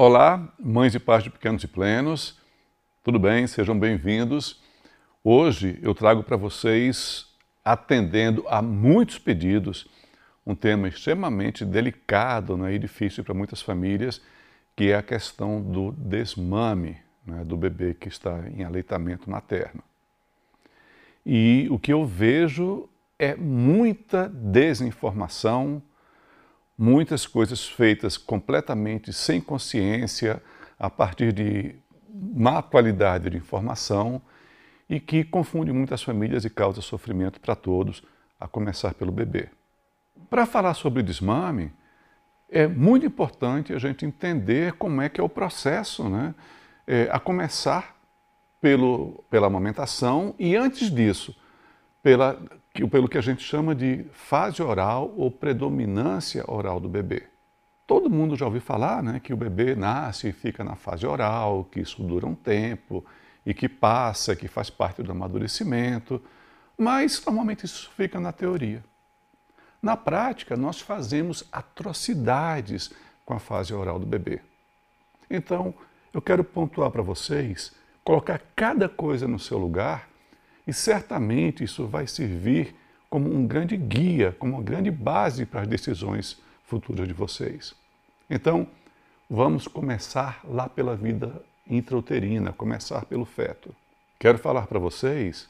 Olá, mães e pais de pequenos e plenos, tudo bem? Sejam bem-vindos. Hoje eu trago para vocês, atendendo a muitos pedidos, um tema extremamente delicado né, e difícil para muitas famílias, que é a questão do desmame né, do bebê que está em aleitamento materno. E o que eu vejo é muita desinformação, muitas coisas feitas completamente sem consciência, a partir de má qualidade de informação e que confunde muitas famílias e causa sofrimento para todos, a começar pelo bebê. Para falar sobre desmame, é muito importante a gente entender como é que é o processo, né? É, a começar pelo, pela amamentação e antes disso, pela, pelo que a gente chama de fase oral ou predominância oral do bebê. Todo mundo já ouviu falar né, que o bebê nasce e fica na fase oral, que isso dura um tempo e que passa, que faz parte do amadurecimento, mas normalmente isso fica na teoria. Na prática, nós fazemos atrocidades com a fase oral do bebê. Então, eu quero pontuar para vocês, colocar cada coisa no seu lugar e certamente isso vai servir como um grande guia, como uma grande base para as decisões futuras de vocês. Então, vamos começar lá pela vida intrauterina, começar pelo feto. Quero falar para vocês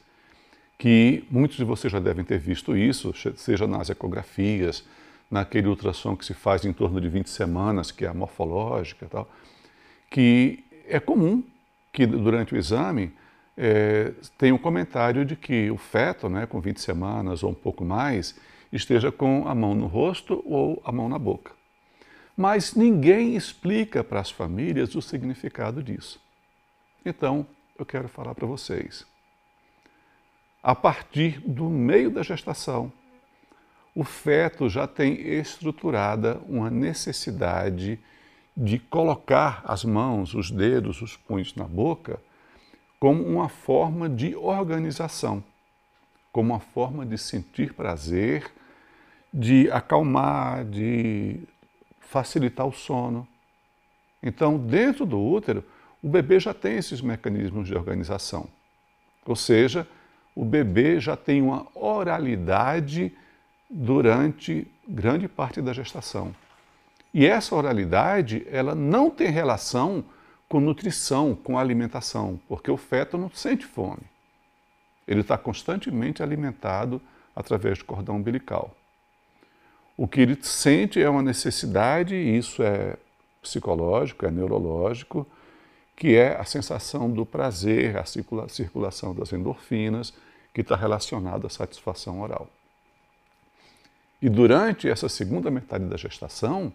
que muitos de vocês já devem ter visto isso, seja nas ecografias, naquele ultrassom que se faz em torno de 20 semanas, que é a morfológica e tal, que é comum que durante o exame é, tenha um comentário de que o feto, né, com 20 semanas ou um pouco mais, esteja com a mão no rosto ou a mão na boca. Mas ninguém explica para as famílias o significado disso. Então, eu quero falar para vocês a partir do meio da gestação, o feto já tem estruturada uma necessidade de colocar as mãos, os dedos, os punhos na boca como uma forma de organização, como uma forma de sentir prazer, de acalmar, de facilitar o sono. Então, dentro do útero, o bebê já tem esses mecanismos de organização. Ou seja, o bebê já tem uma oralidade durante grande parte da gestação. E essa oralidade, ela não tem relação com nutrição, com alimentação, porque o feto não sente fome. Ele está constantemente alimentado através do cordão umbilical. O que ele sente é uma necessidade, e isso é psicológico, é neurológico, que é a sensação do prazer, a circulação das endorfinas, que está relacionado à satisfação oral. E durante essa segunda metade da gestação,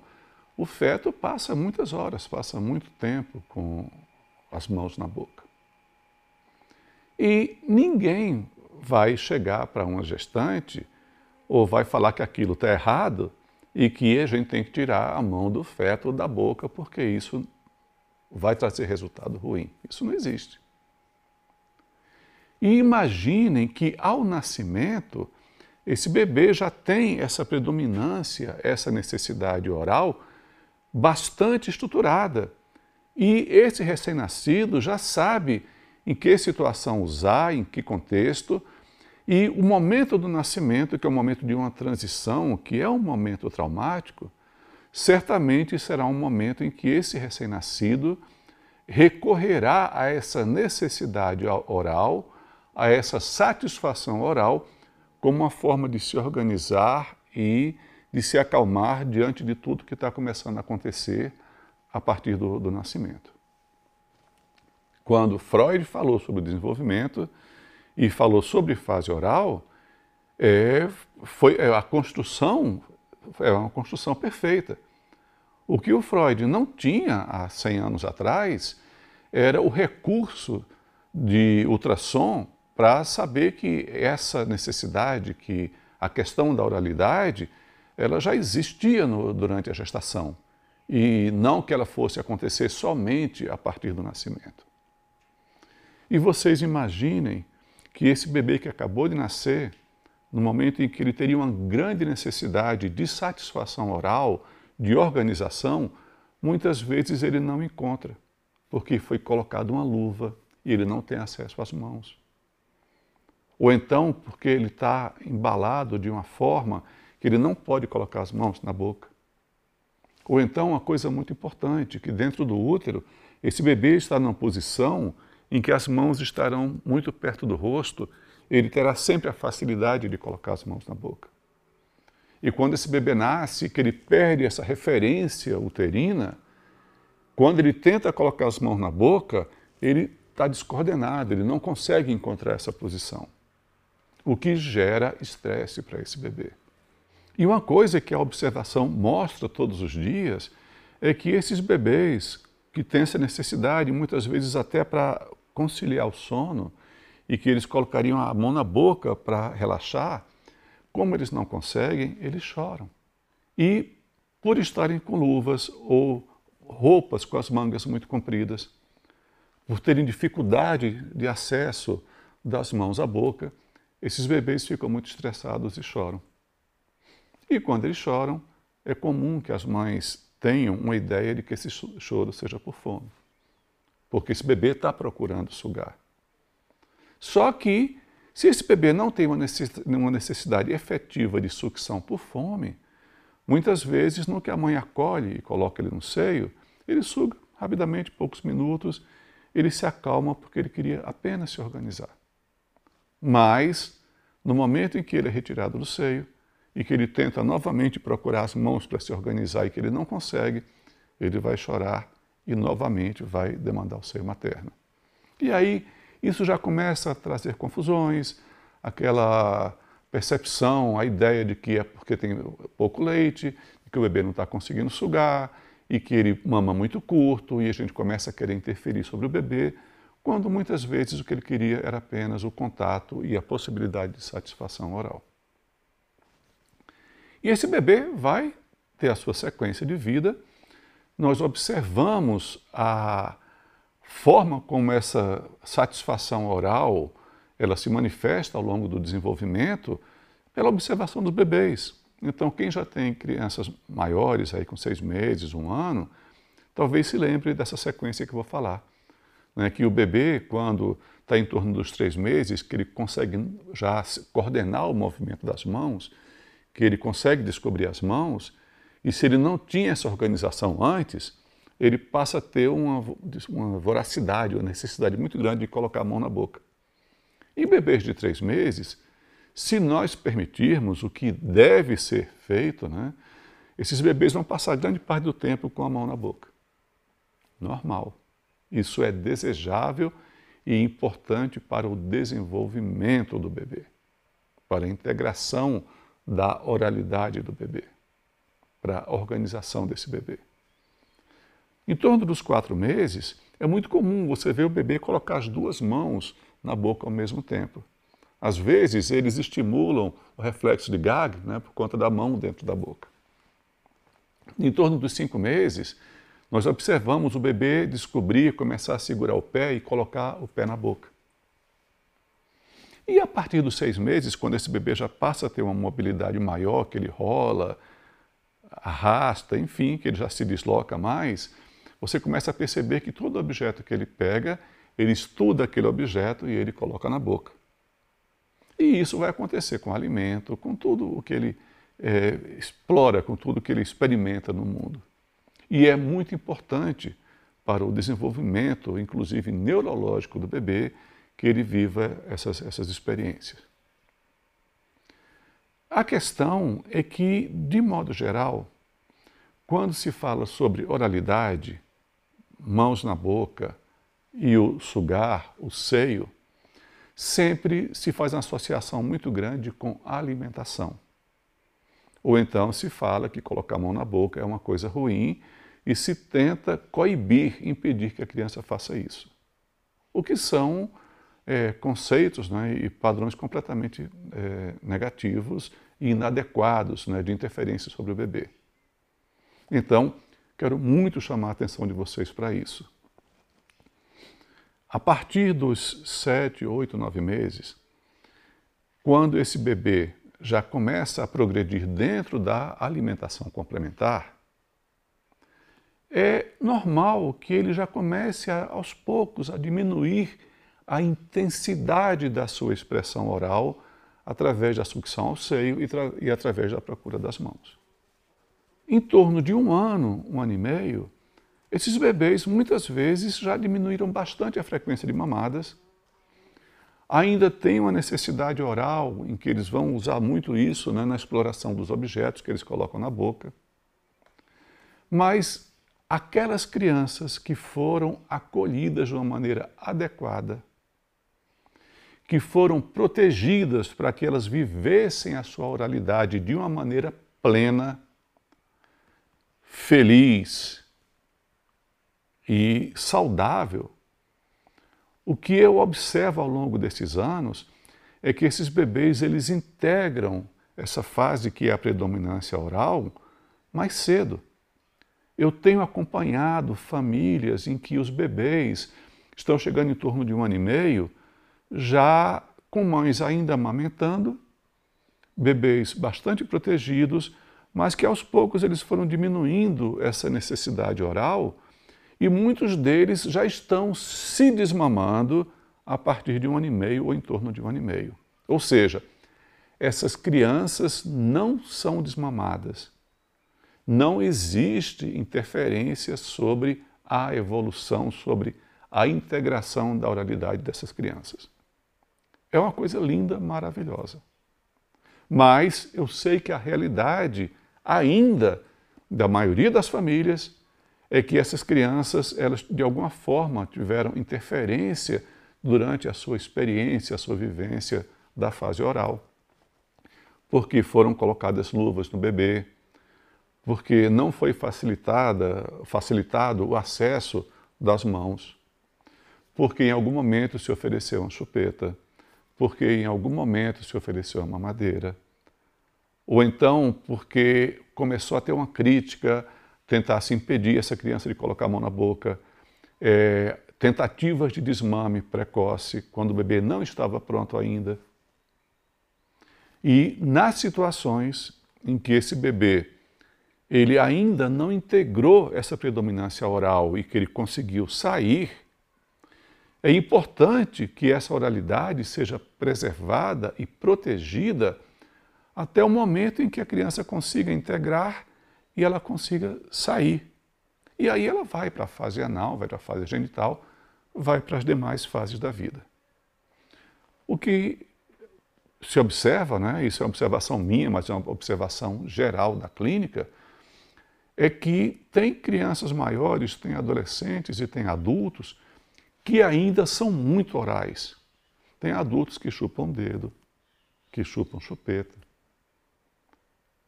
o feto passa muitas horas, passa muito tempo com as mãos na boca. E ninguém vai chegar para uma gestante ou vai falar que aquilo está errado e que a gente tem que tirar a mão do feto da boca porque isso vai trazer resultado ruim. Isso não existe. E imaginem que ao nascimento, esse bebê já tem essa predominância, essa necessidade oral bastante estruturada. E esse recém-nascido já sabe em que situação usar, em que contexto, e o momento do nascimento, que é o momento de uma transição, que é um momento traumático, certamente será um momento em que esse recém-nascido recorrerá a essa necessidade oral a essa satisfação oral como uma forma de se organizar e de se acalmar diante de tudo que está começando a acontecer a partir do, do nascimento. Quando Freud falou sobre o desenvolvimento e falou sobre fase oral, é, foi é, a construção é uma construção perfeita. O que o Freud não tinha há 100 anos atrás era o recurso de ultrassom para saber que essa necessidade, que a questão da oralidade, ela já existia no, durante a gestação e não que ela fosse acontecer somente a partir do nascimento. E vocês imaginem que esse bebê que acabou de nascer, no momento em que ele teria uma grande necessidade de satisfação oral, de organização, muitas vezes ele não encontra, porque foi colocada uma luva e ele não tem acesso às mãos. Ou então porque ele está embalado de uma forma que ele não pode colocar as mãos na boca. Ou então, uma coisa muito importante, que dentro do útero, esse bebê está numa posição em que as mãos estarão muito perto do rosto, ele terá sempre a facilidade de colocar as mãos na boca. E quando esse bebê nasce, que ele perde essa referência uterina, quando ele tenta colocar as mãos na boca, ele está descoordenado, ele não consegue encontrar essa posição. O que gera estresse para esse bebê. E uma coisa que a observação mostra todos os dias é que esses bebês que têm essa necessidade, muitas vezes até para conciliar o sono, e que eles colocariam a mão na boca para relaxar, como eles não conseguem, eles choram. E por estarem com luvas ou roupas com as mangas muito compridas, por terem dificuldade de acesso das mãos à boca, esses bebês ficam muito estressados e choram. E quando eles choram, é comum que as mães tenham uma ideia de que esse choro seja por fome. Porque esse bebê está procurando sugar. Só que, se esse bebê não tem uma necessidade efetiva de sucção por fome, muitas vezes, no que a mãe acolhe e coloca ele no seio, ele suga rapidamente, poucos minutos, ele se acalma porque ele queria apenas se organizar. Mas, no momento em que ele é retirado do seio, e que ele tenta novamente procurar as mãos para se organizar e que ele não consegue, ele vai chorar e novamente vai demandar o seio materno. E aí isso já começa a trazer confusões, aquela percepção, a ideia de que é porque tem pouco leite, que o bebê não está conseguindo sugar e que ele mama muito curto e a gente começa a querer interferir sobre o bebê, quando muitas vezes o que ele queria era apenas o contato e a possibilidade de satisfação oral. E esse bebê vai ter a sua sequência de vida. Nós observamos a forma como essa satisfação oral ela se manifesta ao longo do desenvolvimento pela observação dos bebês. Então, quem já tem crianças maiores, aí com seis meses, um ano, talvez se lembre dessa sequência que eu vou falar. Né? Que o bebê, quando está em torno dos três meses, que ele consegue já coordenar o movimento das mãos, que ele consegue descobrir as mãos, e se ele não tinha essa organização antes, ele passa a ter uma, uma voracidade, uma necessidade muito grande de colocar a mão na boca. E bebês de três meses, se nós permitirmos o que deve ser feito, né, esses bebês vão passar grande parte do tempo com a mão na boca. Normal. Isso é desejável e importante para o desenvolvimento do bebê, para a integração da oralidade do bebê, para a organização desse bebê. Em torno dos quatro meses, é muito comum você ver o bebê colocar as duas mãos na boca ao mesmo tempo. Às vezes, eles estimulam o reflexo de gag né, por conta da mão dentro da boca. Em torno dos cinco meses, nós observamos o bebê descobrir, começar a segurar o pé e colocar o pé na boca. E a partir dos seis meses, quando esse bebê já passa a ter uma mobilidade maior, que ele rola, arrasta, enfim, que ele já se desloca mais, você começa a perceber que todo objeto que ele pega, ele estuda aquele objeto e ele coloca na boca. E isso vai acontecer com o alimento, com tudo o que ele é, explora, com tudo o que ele experimenta no mundo. E é muito importante para o desenvolvimento, inclusive neurológico do bebê, que ele viva essas, essas experiências. A questão é que, de modo geral, quando se fala sobre oralidade, mãos na boca e o sugar, o seio, sempre se faz uma associação muito grande com alimentação. Ou então se fala que colocar a mão na boca é uma coisa ruim e se tenta coibir, impedir que a criança faça isso. O que são é, conceitos né, e padrões completamente é, negativos e inadequados né, de interferência sobre o bebê. Então, quero muito chamar a atenção de vocês para isso. A partir dos sete, oito, nove meses, quando esse bebê já começa a progredir dentro da alimentação complementar, é normal que ele já comece a, aos poucos a diminuir a intensidade da sua expressão oral através da sucção ao seio e, e através da procura das mãos. Em torno de um ano, um ano e meio, esses bebês muitas vezes já diminuíram bastante a frequência de mamadas. Ainda tem uma necessidade oral, em que eles vão usar muito isso né, na exploração dos objetos que eles colocam na boca. Mas aquelas crianças que foram acolhidas de uma maneira adequada, que foram protegidas para que elas vivessem a sua oralidade de uma maneira plena, feliz e saudável, o que eu observo ao longo desses anos é que esses bebês eles integram essa fase que é a predominância oral mais cedo. Eu tenho acompanhado famílias em que os bebês estão chegando em torno de um ano e meio já com mães ainda amamentando, bebês bastante protegidos, mas que aos poucos eles foram diminuindo essa necessidade oral e muitos deles já estão se desmamando a partir de um ano e meio ou em torno de um ano e meio. Ou seja, essas crianças não são desmamadas. Não existe interferência sobre a evolução, sobre a integração da oralidade dessas crianças. É uma coisa linda, maravilhosa. Mas eu sei que a realidade ainda da maioria das famílias é que essas crianças, elas de alguma forma tiveram interferência durante a sua experiência, a sua vivência da fase oral. Porque foram colocadas luvas no bebê, porque não foi facilitada, facilitado o acesso das mãos, porque em algum momento se ofereceu uma chupeta, porque em algum momento se ofereceu uma madeira, ou então porque começou a ter uma crítica, tentasse impedir essa criança de colocar a mão na boca, é, tentativas de desmame precoce, quando o bebê não estava pronto ainda. E nas situações em que esse bebê ele ainda não integrou essa predominância oral e que ele conseguiu sair é importante que essa oralidade seja preservada e protegida até o momento em que a criança consiga integrar e ela consiga sair. E aí ela vai para a fase anal, vai para a fase genital, vai para as demais fases da vida. O que se observa, né, isso é uma observação minha, mas é uma observação geral da clínica, é que tem crianças maiores, tem adolescentes e tem adultos que ainda são muito orais. Tem adultos que chupam dedo, que chupam chupeta.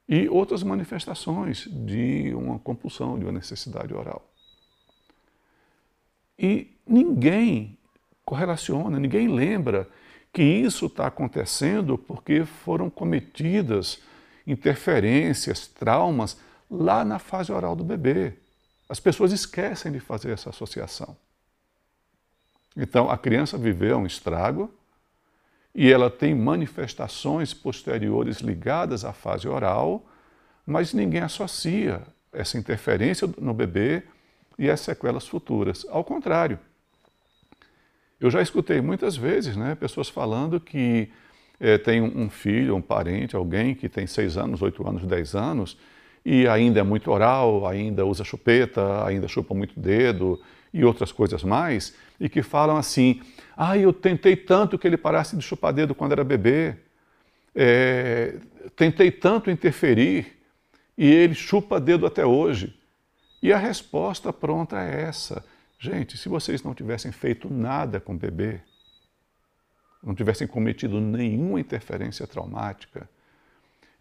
E outras manifestações de uma compulsão, de uma necessidade oral. E ninguém correlaciona, ninguém lembra que isso está acontecendo porque foram cometidas interferências, traumas lá na fase oral do bebê. As pessoas esquecem de fazer essa associação. Então, a criança viveu um estrago e ela tem manifestações posteriores ligadas à fase oral, mas ninguém associa essa interferência no bebê e as sequelas futuras. Ao contrário, eu já escutei muitas vezes né, pessoas falando que é, tem um filho, um parente, alguém que tem 6 anos, 8 anos, 10 anos e ainda é muito oral, ainda usa chupeta, ainda chupa muito dedo e outras coisas mais, e que falam assim: ah, eu tentei tanto que ele parasse de chupar dedo quando era bebê, é, tentei tanto interferir e ele chupa dedo até hoje. E a resposta pronta é essa. Gente, se vocês não tivessem feito nada com o bebê, não tivessem cometido nenhuma interferência traumática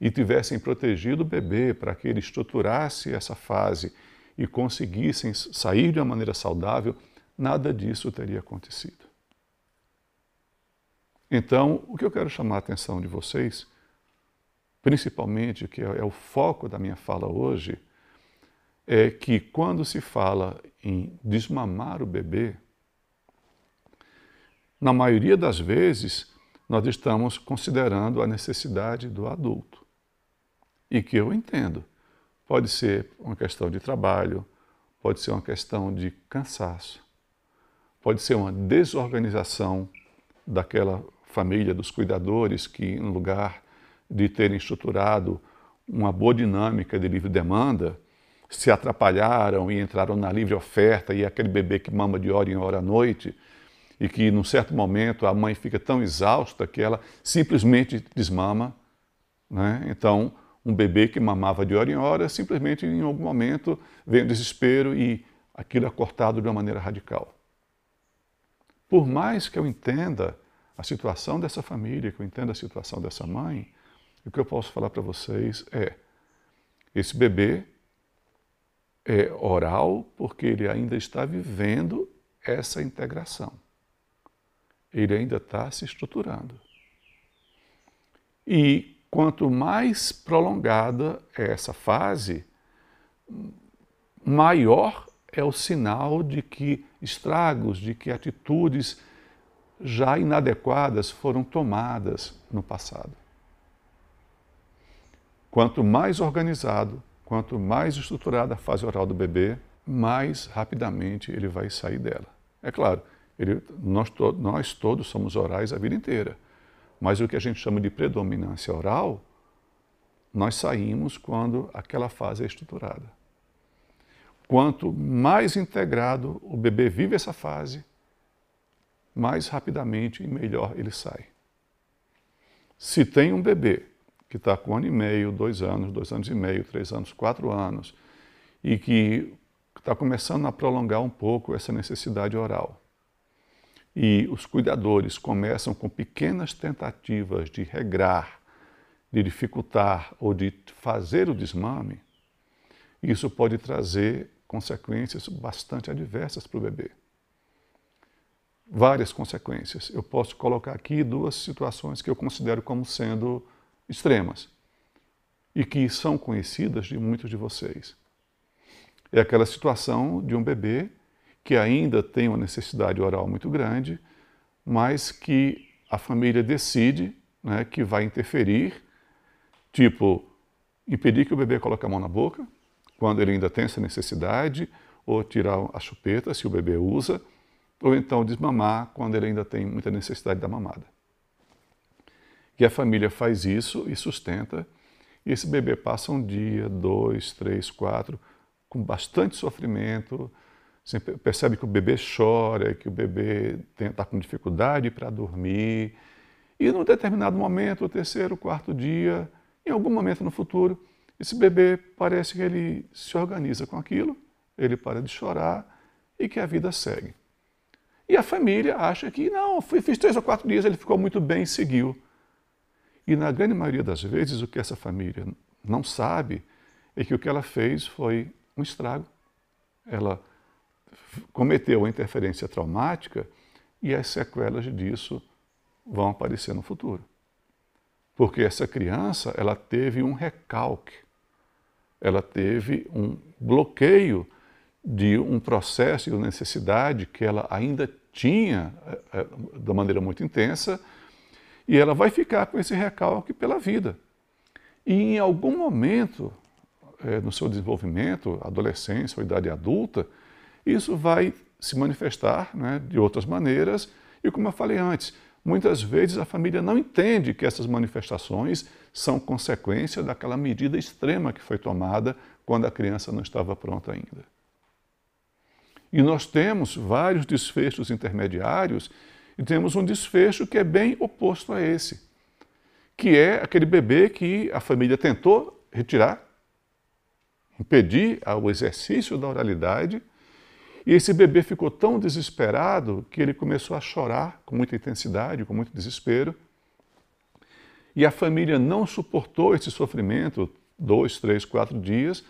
e tivessem protegido o bebê para que ele estruturasse essa fase e conseguissem sair de uma maneira saudável, nada disso teria acontecido. Então, o que eu quero chamar a atenção de vocês, principalmente, que é o foco da minha fala hoje, é que quando se fala em desmamar o bebê, na maioria das vezes, nós estamos considerando a necessidade do adulto. E que eu entendo. Pode ser uma questão de trabalho, pode ser uma questão de cansaço, pode ser uma desorganização daquela família, dos cuidadores que, em lugar de terem estruturado uma boa dinâmica de livre demanda, se atrapalharam e entraram na livre oferta e aquele bebê que mama de hora em hora à noite e que, num certo momento, a mãe fica tão exausta que ela simplesmente desmama. Né? Então, um bebê que mamava de hora em hora, simplesmente em algum momento vem o desespero e aquilo é cortado de uma maneira radical. Por mais que eu entenda a situação dessa família, que eu entenda a situação dessa mãe, o que eu posso falar para vocês é: esse bebê é oral porque ele ainda está vivendo essa integração. Ele ainda está se estruturando. E quanto mais prolongada é essa fase, maior é o sinal de que estragos, de que atitudes já inadequadas foram tomadas no passado. Quanto mais organizado, quanto mais estruturada a fase oral do bebê, mais rapidamente ele vai sair dela. É claro, ele, nós, to, nós todos somos orais a vida inteira, mas o que a gente chama de predominância oral, nós saímos quando aquela fase é estruturada. Quanto mais integrado o bebê vive essa fase, mais rapidamente e melhor ele sai. Se tem um bebê que está com um ano e meio, dois anos, dois anos e meio, três anos, quatro anos, e que está começando a prolongar um pouco essa necessidade oral, e os cuidadores começam com pequenas tentativas de regrar, de dificultar ou de fazer o desmame, isso pode trazer consequências bastante adversas para o bebê várias consequências. Eu posso colocar aqui duas situações que eu considero como sendo extremas e que são conhecidas de muitos de vocês. É aquela situação de um bebê que ainda tem uma necessidade oral muito grande, mas que a família decide né, que vai interferir, tipo, impedir que o bebê coloque a mão na boca, quando ele ainda tem essa necessidade, ou tirar a chupeta, se o bebê usa, ou então desmamar quando ele ainda tem muita necessidade da mamada. E a família faz isso e sustenta, e esse bebê passa um dia, dois, três, quatro, com bastante sofrimento, você percebe que o bebê chora, que o bebê está com dificuldade para dormir, e num determinado momento, o terceiro, quarto dia, em algum momento no futuro, esse bebê parece que ele se organiza com aquilo, ele para de chorar e que a vida segue. E a família acha que, não, fiz três ou quatro dias, ele ficou muito bem e seguiu. E na grande maioria das vezes, o que essa família não sabe é que o que ela fez foi um estrago. Ela cometeu uma interferência traumática e as sequelas disso vão aparecer no futuro. Porque essa criança, ela teve um recalque, ela teve um bloqueio de um processo de necessidade que ela ainda tinha é, de maneira muito intensa e ela vai ficar com esse recalque pela vida. E em algum momento é, no seu desenvolvimento, adolescência ou idade adulta, isso vai se manifestar né, de outras maneiras e, como eu falei antes, muitas vezes a família não entende que essas manifestações são consequência daquela medida extrema que foi tomada quando a criança não estava pronta ainda. E nós temos vários desfechos intermediários e temos um desfecho que é bem oposto a esse, que é aquele bebê que a família tentou retirar, impedir o exercício da oralidade, e esse bebê ficou tão desesperado que ele começou a chorar com muita intensidade, com muito desespero. E a família não suportou esse sofrimento dois, três, quatro dias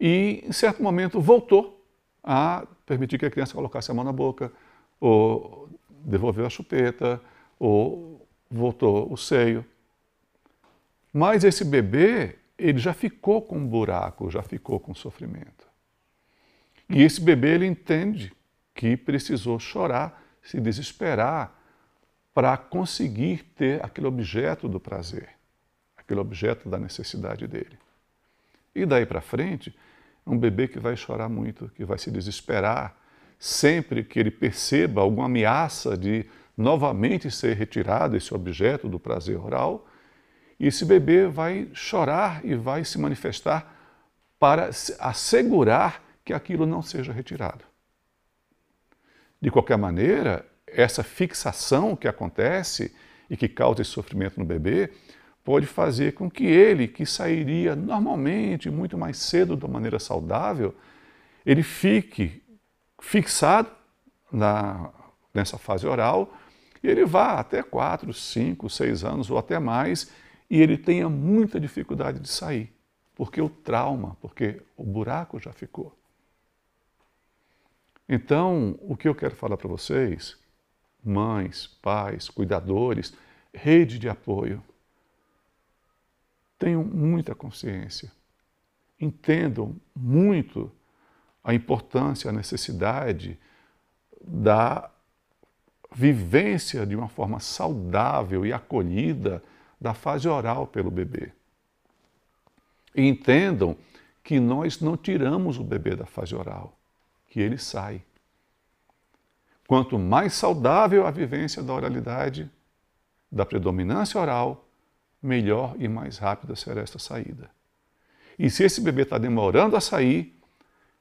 e, em certo momento, voltou a permitir que a criança colocasse a mão na boca, ou devolveu a chupeta, ou voltou o seio. Mas esse bebê, ele já ficou com um buraco, já ficou com sofrimento. E esse bebê, ele entende que precisou chorar, se desesperar, para conseguir ter aquele objeto do prazer, aquele objeto da necessidade dele. E daí para frente, É um bebê que vai chorar muito, que vai se desesperar sempre que ele perceba alguma ameaça de novamente ser retirado esse objeto do prazer oral. E esse bebê vai chorar e vai se manifestar para assegurar que aquilo não seja retirado. De qualquer maneira, essa fixação que acontece e que causa esse sofrimento no bebê pode fazer com que ele, que sairia normalmente muito mais cedo de maneira saudável, ele fique fixado na, nessa fase oral e ele vá até 4, 5, 6 anos ou até mais e ele tenha muita dificuldade de sair, porque o trauma, porque o buraco já ficou. Então, o que eu quero falar para vocês, mães, pais, cuidadores, rede de apoio, tenham muita consciência, entendam muito a importância, a necessidade da vivência de uma forma saudável e acolhida da fase oral pelo bebê. E entendam que nós não tiramos o bebê da fase oral que ele sai. Quanto mais saudável a vivência da oralidade, da predominância oral, melhor e mais rápida será esta saída. E se esse bebê está demorando a sair,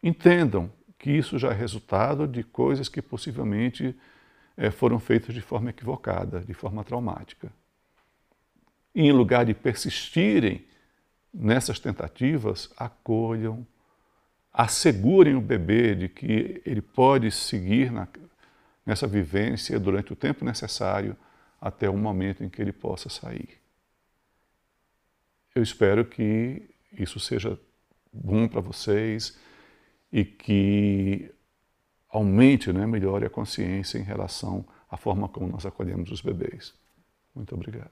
entendam que isso já é resultado de coisas que possivelmente é, foram feitas de forma equivocada, de forma traumática. E em lugar de persistirem nessas tentativas, acolham, assegurem o bebê de que ele pode seguir na, nessa vivência durante o tempo necessário até o momento em que ele possa sair. Eu espero que isso seja bom para vocês e que aumente, né, melhore a consciência em relação à forma como nós acolhemos os bebês. Muito obrigado.